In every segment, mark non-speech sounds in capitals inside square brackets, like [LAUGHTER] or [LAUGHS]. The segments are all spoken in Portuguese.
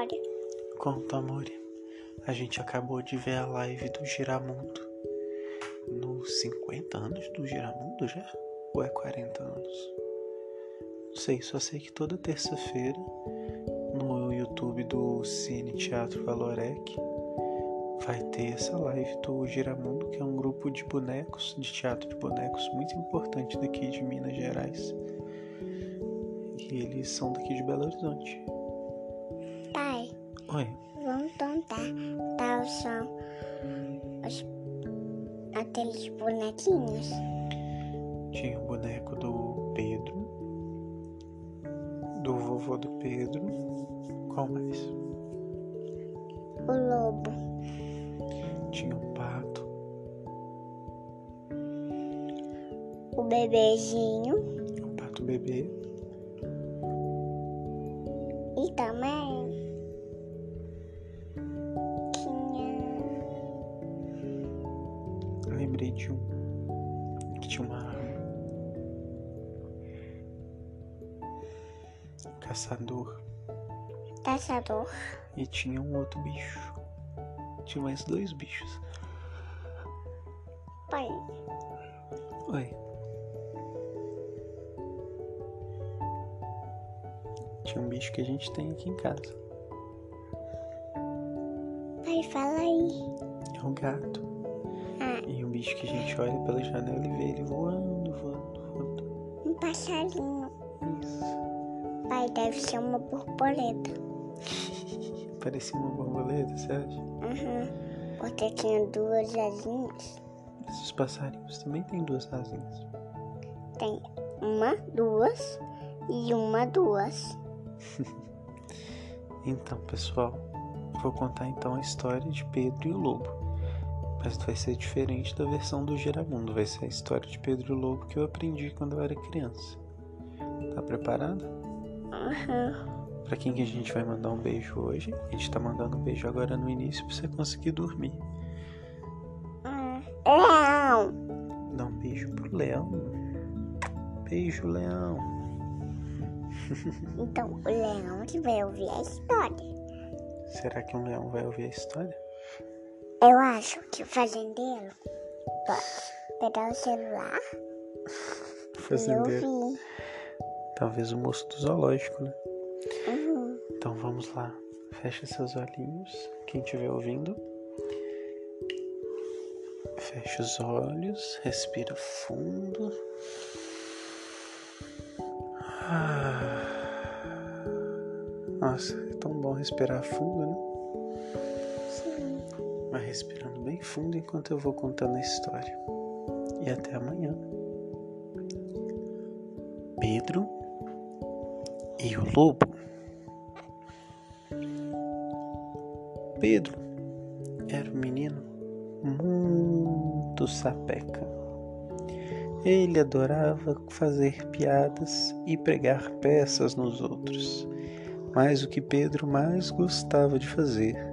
história. Conta, amor. A gente acabou de ver a live do Giramundo. Nos 50 anos do Giramundo já? Ou é 40 anos? Não sei, só sei que toda terça-feira no YouTube do Cine Teatro Valorec vai ter essa live do Giramundo, que é um grupo de bonecos, de teatro de bonecos muito importante daqui de Minas Gerais. E eles são daqui de Belo Horizonte. Oi, vamos tentar dar o som os, aqueles bonequinhos. tinha o boneco do Pedro, do vovô do Pedro. Qual mais? O lobo, Tinha o pato, o bebezinho o pato bebê, e também de um que tinha uma arma. Caçador. caçador, E tinha um outro bicho. Tinha mais dois bichos. pai, Oi. Tinha um bicho que a gente tem aqui em casa. pai, fala aí. É um gato. E um bicho que a gente olha pela janela e vê ele voando, voando, voando. um passarinho. Isso. Pai, deve ser uma borboleta. [LAUGHS] Parecia uma borboleta, você acha? Uhum. Porque tinha duas asinhas. Esses passarinhos também têm duas asinhas. Tem uma, duas e uma, duas. [LAUGHS] Então, pessoal, vou contar então a história de Pedro e o Lobo. Mas vai ser diferente da versão do Giramundo. Vai ser a história de Pedro e o Lobo que eu aprendi quando eu era criança. Tá preparado? Uhum. Pra quem que a gente vai mandar um beijo hoje? A gente tá mandando um beijo agora no início pra você conseguir dormir. Leão. Dá um beijo pro leão. Beijo, leão. Então, o leão que vai ouvir a história. Será que um leão vai ouvir a história? Eu acho que o fazendeiro pode pegar o celular e Fazendeiro. ouvir. Talvez o moço do zoológico, né? Uhum. Então vamos lá. Fecha seus olhinhos. Quem estiver ouvindo. Fecha os olhos. Respira fundo. Ah. Nossa, é tão bom respirar fundo, né? Vai respirando bem fundo enquanto eu vou contando a história. E até amanhã. Pedro e o lobo. Pedro era um menino muito sapeca. Ele adorava fazer piadas e pregar peças nos outros. Mas o que Pedro mais gostava de fazer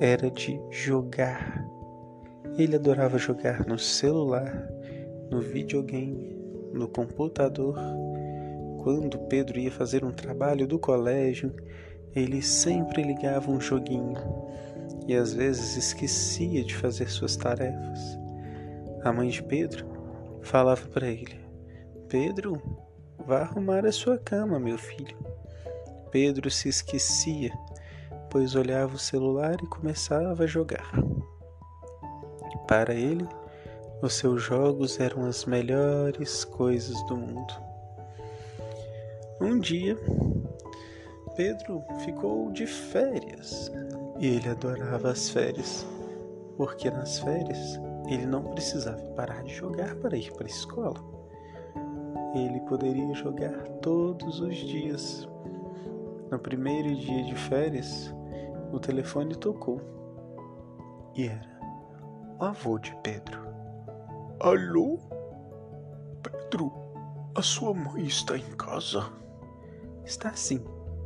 era de jogar. Ele adorava jogar no celular, no videogame, no computador. Quando Pedro ia fazer um trabalho do colégio, ele sempre ligava um joguinho e às vezes esquecia de fazer suas tarefas. A mãe de Pedro falava para ele: Pedro, vá arrumar a sua cama, meu filho. Pedro se esquecia, pois olhava o celular e começava a jogar. Para ele, os seus jogos eram as melhores coisas do mundo. Um dia, Pedro ficou de férias e ele adorava as férias, porque nas férias ele não precisava parar de jogar para ir para a escola. Ele poderia jogar todos os dias. No primeiro dia de férias, o telefone tocou e era o avô de Pedro. Alô? Pedro, a sua mãe está em casa? Está sim.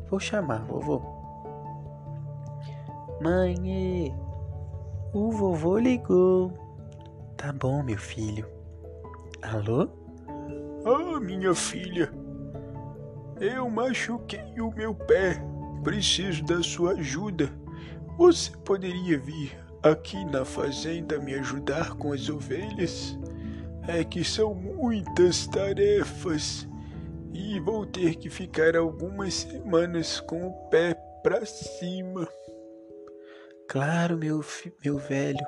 Vou chamar, vovô. Mãe, o vovô ligou. Tá bom, meu filho. Alô? Ah, minha filha. Eu machuquei o meu pé preciso da sua ajuda. Você poderia vir aqui na fazenda me ajudar com as ovelhas? É que são muitas tarefas e vou ter que ficar algumas semanas com o pé para cima. Claro, meu, meu velho.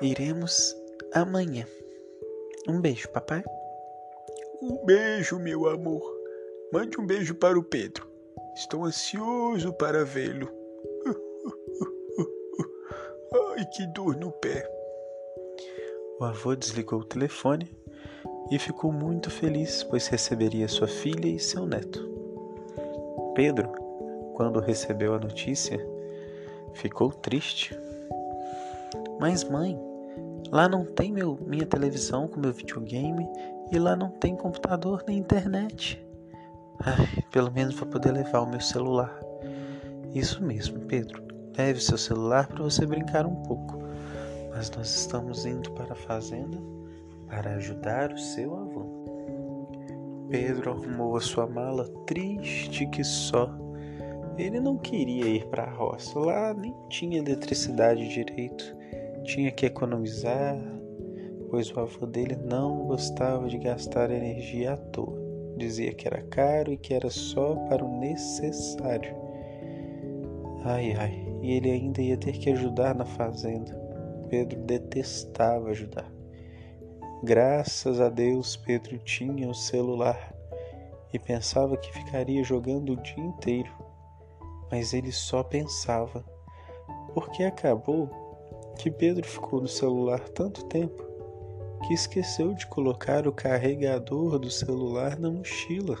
Iremos amanhã. Um beijo, papai. Um beijo, meu amor. Mande um beijo para o Pedro. Estou ansioso para vê-lo. [LAUGHS] Ai, que dor no pé. O avô desligou o telefone e ficou muito feliz, pois receberia sua filha e seu neto. Pedro, quando recebeu a notícia, ficou triste. Mas, mãe, lá não tem meu, minha televisão com meu videogame e lá não tem computador nem internet. Ai, pelo menos vou poder levar o meu celular. Isso mesmo, Pedro. Leve seu celular para você brincar um pouco. Mas nós estamos indo para a fazenda para ajudar o seu avô. Pedro arrumou a sua mala triste que só. Ele não queria ir para a roça, lá nem tinha eletricidade direito, tinha que economizar, pois o avô dele não gostava de gastar energia à toa. Dizia que era caro e que era só para o necessário. Ai ai, e ele ainda ia ter que ajudar na fazenda. Pedro detestava ajudar. Graças a Deus, Pedro tinha o celular e pensava que ficaria jogando o dia inteiro, mas ele só pensava, porque acabou que Pedro ficou no celular tanto tempo que esqueceu de colocar o carregador do celular na mochila.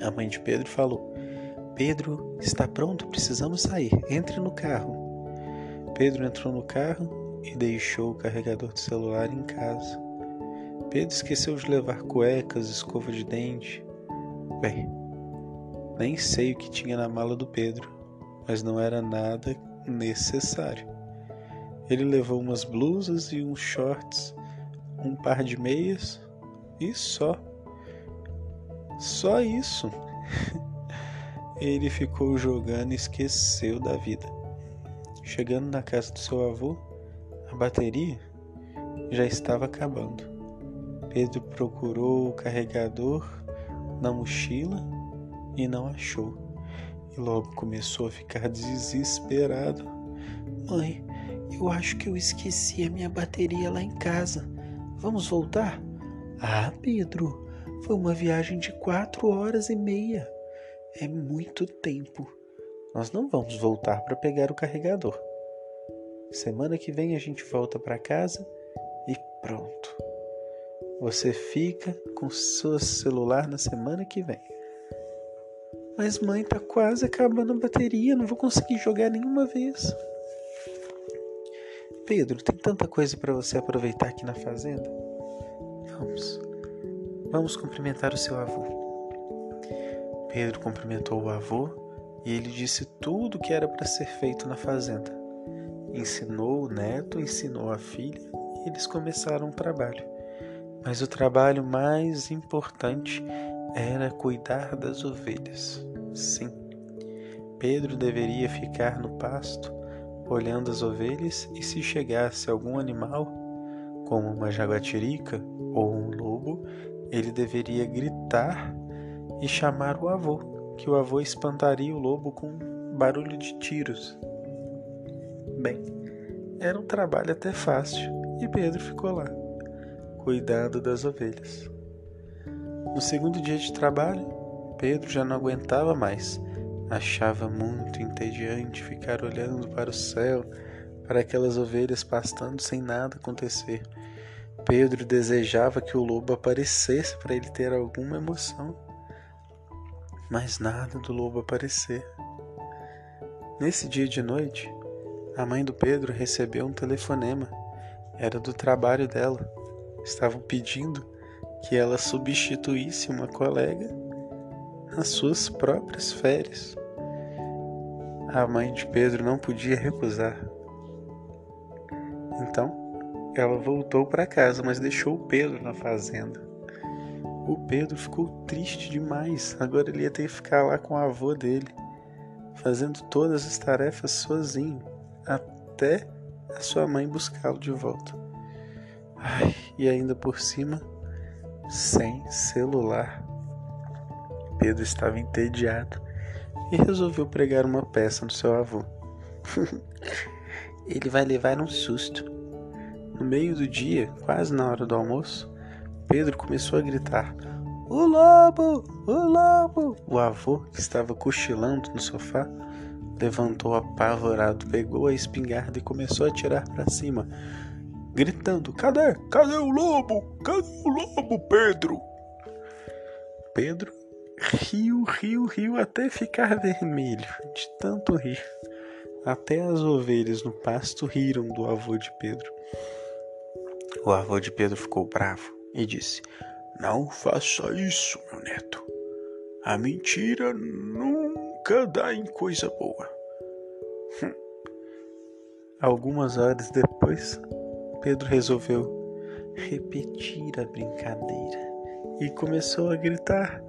A mãe de Pedro falou: Pedro está pronto, precisamos sair, entre no carro. Pedro entrou no carro e deixou o carregador do celular em casa. Pedro esqueceu de levar cuecas, escova de dente. Bem, nem sei o que tinha na mala do Pedro, mas não era nada necessário. Ele levou umas blusas e uns shorts, um par de meias e só. Só isso. [LAUGHS] Ele ficou jogando e esqueceu da vida. Chegando na casa do seu avô, a bateria já estava acabando. Pedro procurou o carregador na mochila e não achou. E logo começou a ficar desesperado. Mãe, eu acho que eu esqueci a minha bateria lá em casa. Vamos voltar? Ah, Pedro, foi uma viagem de quatro horas e meia. É muito tempo. Nós não vamos voltar para pegar o carregador. Semana que vem a gente volta para casa e pronto. Você fica com seu celular na semana que vem. Mas mãe, tá quase acabando a bateria, não vou conseguir jogar nenhuma vez. Pedro, tem tanta coisa para você aproveitar aqui na fazenda. Vamos. Vamos cumprimentar o seu avô. Pedro cumprimentou o avô e ele disse tudo o que era para ser feito na fazenda ensinou o neto, ensinou a filha e eles começaram o trabalho. Mas o trabalho mais importante era cuidar das ovelhas. Sim, Pedro deveria ficar no pasto olhando as ovelhas e se chegasse algum animal, como uma jaguatirica ou um lobo, ele deveria gritar e chamar o avô, que o avô espantaria o lobo com barulho de tiros. Bem, era um trabalho até fácil e Pedro ficou lá, cuidando das ovelhas. No segundo dia de trabalho, Pedro já não aguentava mais. Achava muito entediante ficar olhando para o céu, para aquelas ovelhas pastando sem nada acontecer. Pedro desejava que o lobo aparecesse para ele ter alguma emoção. Mas nada do lobo aparecer. Nesse dia de noite, a mãe do Pedro recebeu um telefonema. Era do trabalho dela. Estavam pedindo que ela substituísse uma colega nas suas próprias férias. A mãe de Pedro não podia recusar. Então, ela voltou para casa, mas deixou o Pedro na fazenda. o Pedro ficou triste demais. Agora ele ia ter que ficar lá com o avô dele, fazendo todas as tarefas sozinho, até a sua mãe buscá-lo de volta. Ai, e ainda por cima, sem celular. Pedro estava entediado e resolveu pregar uma peça no seu avô. [LAUGHS] Ele vai levar um susto. No meio do dia, quase na hora do almoço, Pedro começou a gritar: O lobo! O lobo! O avô, que estava cochilando no sofá, levantou apavorado, pegou a espingarda e começou a atirar para cima, gritando: Cadê? Cadê o lobo? Cadê o lobo, Pedro? Pedro riu, riu, riu até ficar vermelho, de tanto rir. Até as ovelhas no pasto riram do avô de Pedro. O avô de Pedro ficou bravo e disse: Não faça isso, meu neto. A mentira nunca dá em coisa boa. Hum. Algumas horas depois, Pedro resolveu repetir a brincadeira e começou a gritar: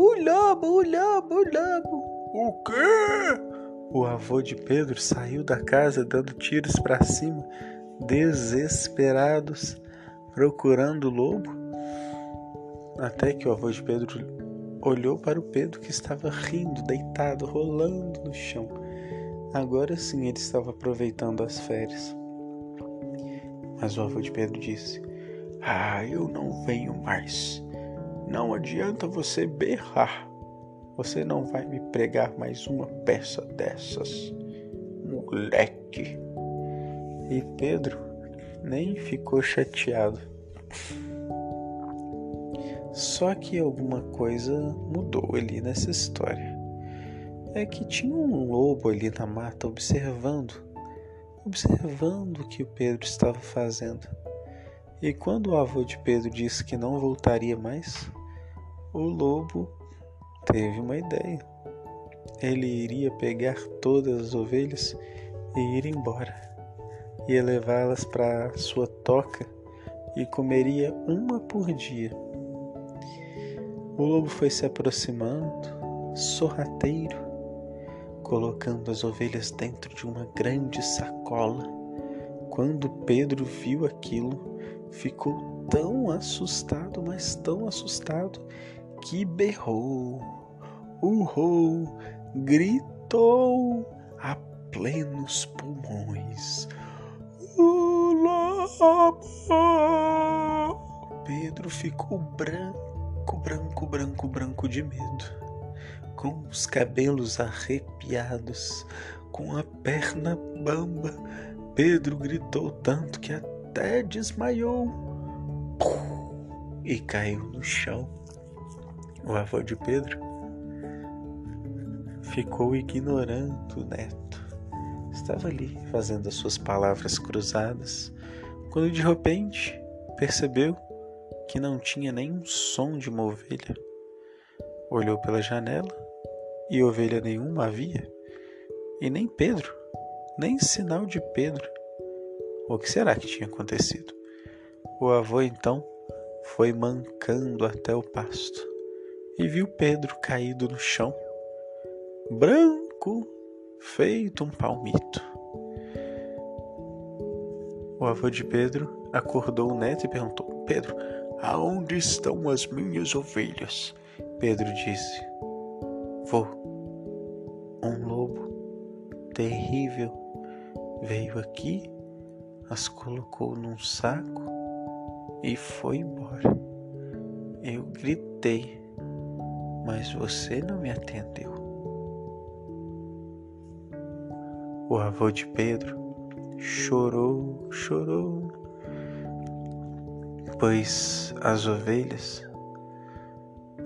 O lobo, o lobo, o lobo! O quê? O avô de Pedro saiu da casa dando tiros para cima, desesperados, procurando o lobo. Até que o avô de Pedro olhou para o Pedro que estava rindo, deitado, rolando no chão. Agora sim ele estava aproveitando as férias. Mas o avô de Pedro disse: Ah, eu não venho mais. Não adianta você berrar. Você não vai me pregar mais uma peça dessas, moleque. E Pedro nem ficou chateado. Só que alguma coisa mudou ali nessa história. É que tinha um lobo ali na mata observando, observando o que o Pedro estava fazendo. E quando o avô de Pedro disse que não voltaria mais, o lobo teve uma ideia. Ele iria pegar todas as ovelhas e ir embora. Ia levá-las para sua toca e comeria uma por dia. O lobo foi se aproximando, sorrateiro, colocando as ovelhas dentro de uma grande sacola. Quando Pedro viu aquilo, ficou tão assustado, mas tão assustado, que berrou urrou, gritou a plenos pulmões. O lobo! Pedro ficou branco, branco, branco, branco de medo, com os cabelos arrepiados, com a perna bamba. Pedro gritou tanto que até desmaiou e caiu no chão. O avô de Pedro ficou ignorando o neto. Estava ali fazendo as suas palavras cruzadas, quando de repente percebeu que não tinha nenhum som de uma ovelha. Olhou pela janela e ovelha nenhuma havia, e nem Pedro, nem sinal de Pedro. O que será que tinha acontecido? O avô então foi mancando até o pasto e viu Pedro caído no chão branco, feito um palmito. O avô de Pedro acordou o neto e perguntou: Pedro, aonde estão as minhas ovelhas? Pedro disse: Vô, um lobo terrível veio aqui, as colocou num saco e foi embora. Eu gritei, mas você não me atendeu. O avô de Pedro chorou, chorou, pois as ovelhas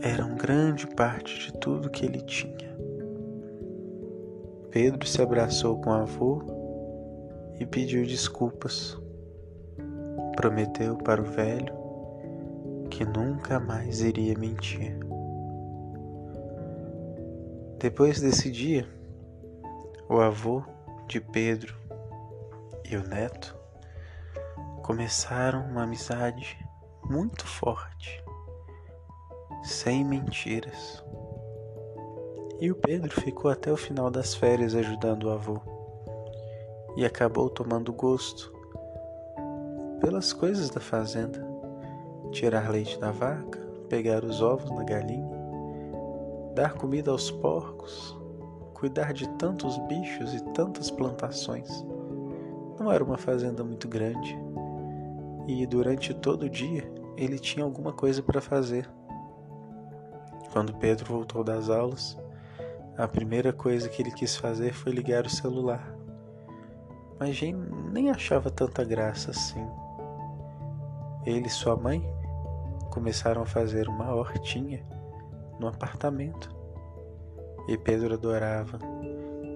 eram grande parte de tudo que ele tinha. Pedro se abraçou com o avô e pediu desculpas. Prometeu para o velho que nunca mais iria mentir. Depois desse dia, o avô de Pedro e o neto começaram uma amizade muito forte. sem mentiras. E o Pedro ficou até o final das férias ajudando o avô e acabou tomando gosto pelas coisas da fazenda: tirar leite da vaca, pegar os ovos da galinha, dar comida aos porcos, cuidar de tantos bichos e tantas plantações. Não era uma fazenda muito grande e durante todo o dia ele tinha alguma coisa para fazer. Quando Pedro voltou das aulas, a primeira coisa que ele quis fazer foi ligar o celular. Mas Jane nem achava tanta graça assim. Ele e sua mãe começaram a fazer uma hortinha no apartamento. E Pedro adorava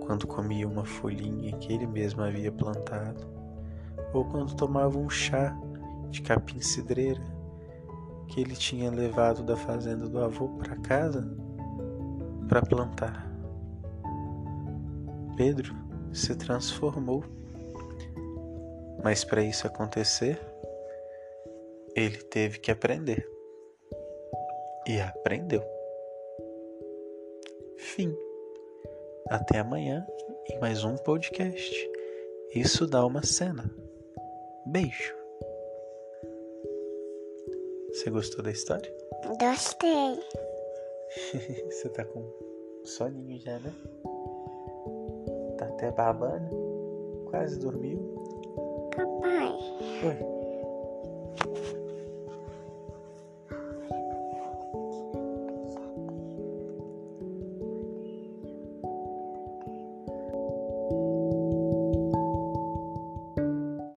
quando comia uma folhinha que ele mesmo havia plantado, ou quando tomava um chá de capim cidreira que ele tinha levado da fazenda do avô para casa para plantar. Pedro se transformou. Mas para isso acontecer, ele teve que aprender. E aprendeu. Fim. Até amanhã em mais um podcast. Isso dá uma cena. Beijo. Você gostou da história? Gostei. [LAUGHS] Você tá com soninho já, né? Tá até babando. Quase dormiu. Papai, Oi.